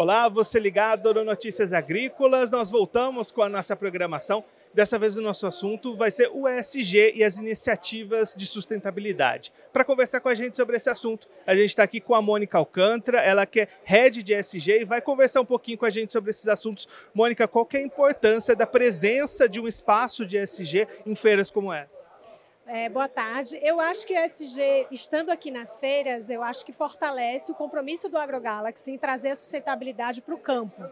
Olá, você ligado no Notícias Agrícolas. Nós voltamos com a nossa programação. Dessa vez o nosso assunto vai ser o ESG e as iniciativas de sustentabilidade. Para conversar com a gente sobre esse assunto, a gente está aqui com a Mônica Alcântara, ela que é head de ESG e vai conversar um pouquinho com a gente sobre esses assuntos. Mônica, qual é a importância da presença de um espaço de ESG em feiras como essa? É, boa tarde. Eu acho que o SG, estando aqui nas feiras, eu acho que fortalece o compromisso do AgroGalaxy em trazer a sustentabilidade para o campo.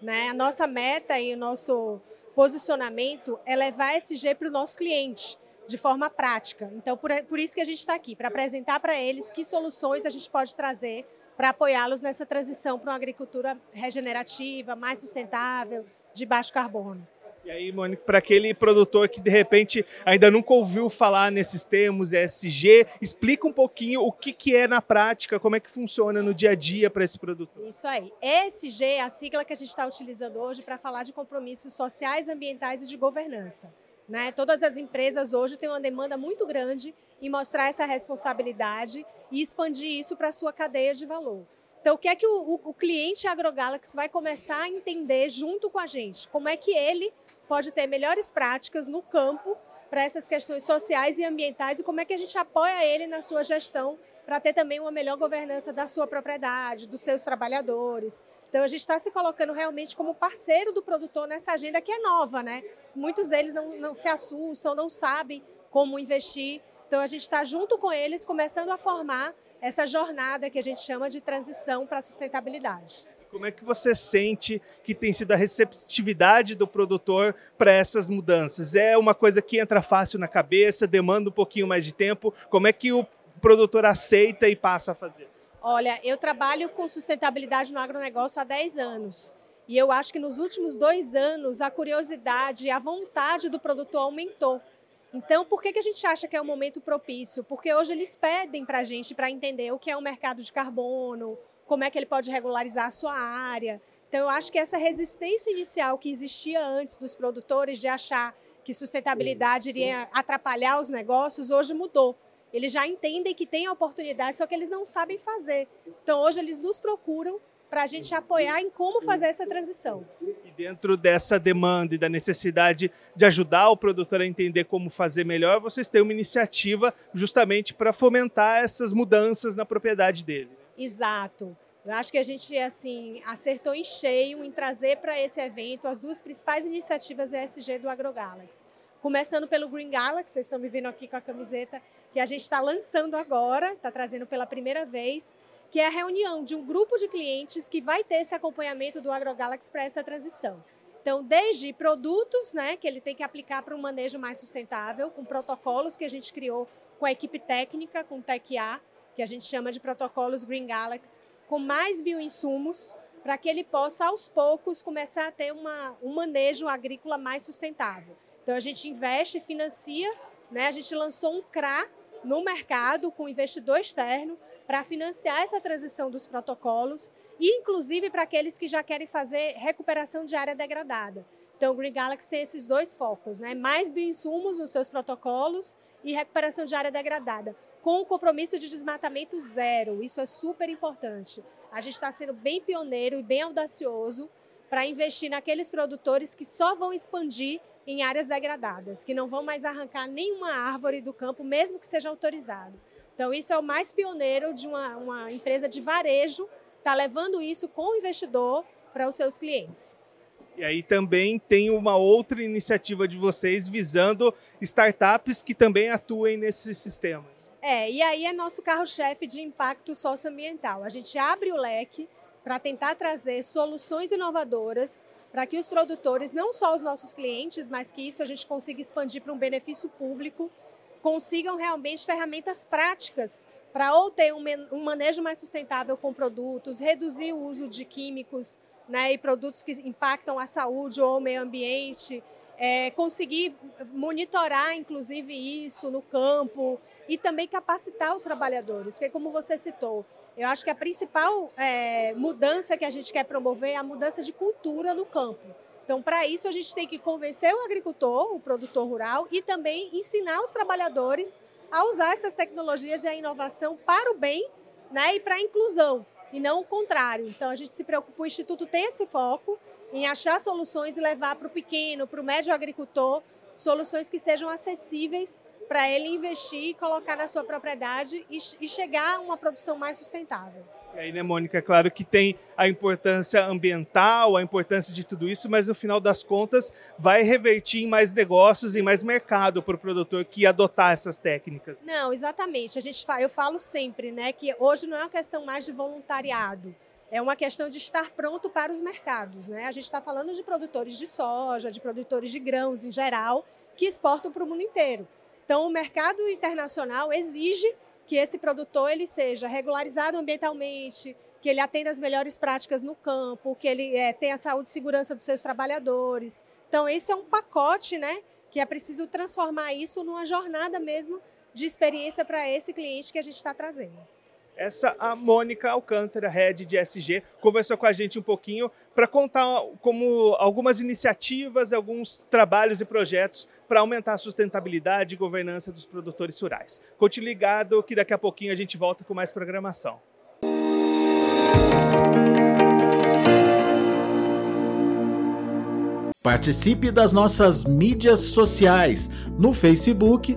Né? A nossa meta e o nosso posicionamento é levar SG para o nosso cliente de forma prática. Então, por, por isso que a gente está aqui, para apresentar para eles que soluções a gente pode trazer para apoiá-los nessa transição para uma agricultura regenerativa, mais sustentável, de baixo carbono. E aí, Mônica, para aquele produtor que de repente ainda nunca ouviu falar nesses termos ESG, explica um pouquinho o que, que é na prática, como é que funciona no dia a dia para esse produtor. Isso aí. ESG é a sigla que a gente está utilizando hoje para falar de compromissos sociais, ambientais e de governança. Né? Todas as empresas hoje têm uma demanda muito grande em mostrar essa responsabilidade e expandir isso para a sua cadeia de valor. Então, o que é que o, o, o cliente AgroGalaxy vai começar a entender junto com a gente? Como é que ele pode ter melhores práticas no campo para essas questões sociais e ambientais e como é que a gente apoia ele na sua gestão para ter também uma melhor governança da sua propriedade, dos seus trabalhadores. Então a gente está se colocando realmente como parceiro do produtor nessa agenda que é nova, né? Muitos deles não, não se assustam, não sabem como investir. Então a gente está junto com eles, começando a formar essa jornada que a gente chama de transição para a sustentabilidade. Como é que você sente que tem sido a receptividade do produtor para essas mudanças? É uma coisa que entra fácil na cabeça, demanda um pouquinho mais de tempo? Como é que o produtor aceita e passa a fazer? Olha, eu trabalho com sustentabilidade no agronegócio há 10 anos. E eu acho que nos últimos dois anos a curiosidade e a vontade do produtor aumentou. Então, por que, que a gente acha que é um momento propício? Porque hoje eles pedem para a gente para entender o que é o mercado de carbono, como é que ele pode regularizar a sua área. Então, eu acho que essa resistência inicial que existia antes dos produtores de achar que sustentabilidade iria atrapalhar os negócios, hoje mudou. Eles já entendem que tem a oportunidade, só que eles não sabem fazer. Então, hoje eles nos procuram para a gente apoiar em como fazer essa transição. Dentro dessa demanda e da necessidade de ajudar o produtor a entender como fazer melhor, vocês têm uma iniciativa justamente para fomentar essas mudanças na propriedade dele. Exato. Eu acho que a gente assim acertou em cheio em trazer para esse evento as duas principais iniciativas ESG do AgroGalaxy. Começando pelo Green Galaxy, vocês estão me vendo aqui com a camiseta que a gente está lançando agora, está trazendo pela primeira vez, que é a reunião de um grupo de clientes que vai ter esse acompanhamento do AgroGalaxy para essa transição. Então, desde produtos, né, que ele tem que aplicar para um manejo mais sustentável, com protocolos que a gente criou com a equipe técnica, com o TechA, que a gente chama de protocolos Green Galaxy, com mais bioinsumos, para que ele possa, aos poucos, começar a ter uma, um manejo agrícola mais sustentável. Então a gente investe, financia, né? A gente lançou um CRA no mercado com investidor externo para financiar essa transição dos protocolos e inclusive para aqueles que já querem fazer recuperação de área degradada. Então, o Green Galaxy tem esses dois focos, né? Mais bioinsumos nos seus protocolos e recuperação de área degradada, com o compromisso de desmatamento zero. Isso é super importante. A gente está sendo bem pioneiro e bem audacioso para investir naqueles produtores que só vão expandir em áreas degradadas, que não vão mais arrancar nenhuma árvore do campo, mesmo que seja autorizado. Então, isso é o mais pioneiro de uma, uma empresa de varejo, está levando isso com o investidor para os seus clientes. E aí também tem uma outra iniciativa de vocês visando startups que também atuem nesse sistema. É, e aí é nosso carro-chefe de impacto socioambiental. A gente abre o leque para tentar trazer soluções inovadoras para que os produtores, não só os nossos clientes, mas que isso a gente consiga expandir para um benefício público, consigam realmente ferramentas práticas para ou ter um manejo mais sustentável com produtos, reduzir o uso de químicos né, e produtos que impactam a saúde ou o meio ambiente, é, conseguir monitorar, inclusive, isso no campo e também capacitar os trabalhadores, porque, como você citou, eu acho que a principal é, mudança que a gente quer promover é a mudança de cultura no campo. Então, para isso, a gente tem que convencer o agricultor, o produtor rural, e também ensinar os trabalhadores a usar essas tecnologias e a inovação para o bem né, e para a inclusão. e não o contrário. Então, a gente se preocupa, o Instituto tem esse foco em achar soluções e levar para o pequeno, para o médio agricultor, soluções que sejam acessíveis para ele investir, colocar na sua propriedade e, e chegar a uma produção mais sustentável. E aí, né, Mônica, é claro que tem a importância ambiental, a importância de tudo isso, mas no final das contas vai revertir em mais negócios e mais mercado para o produtor que adotar essas técnicas. Não, exatamente. A gente, eu falo sempre, né, que hoje não é uma questão mais de voluntariado, é uma questão de estar pronto para os mercados. Né? A gente está falando de produtores de soja, de produtores de grãos em geral, que exportam para o mundo inteiro. Então, o mercado internacional exige que esse produtor ele seja regularizado ambientalmente, que ele atenda as melhores práticas no campo, que ele é, tenha a saúde e segurança dos seus trabalhadores. Então, esse é um pacote né, que é preciso transformar isso numa jornada mesmo de experiência para esse cliente que a gente está trazendo. Essa a Mônica Alcântara, head de SG, conversou com a gente um pouquinho para contar como algumas iniciativas, alguns trabalhos e projetos para aumentar a sustentabilidade e governança dos produtores rurais. Continue ligado que daqui a pouquinho a gente volta com mais programação. Participe das nossas mídias sociais no Facebook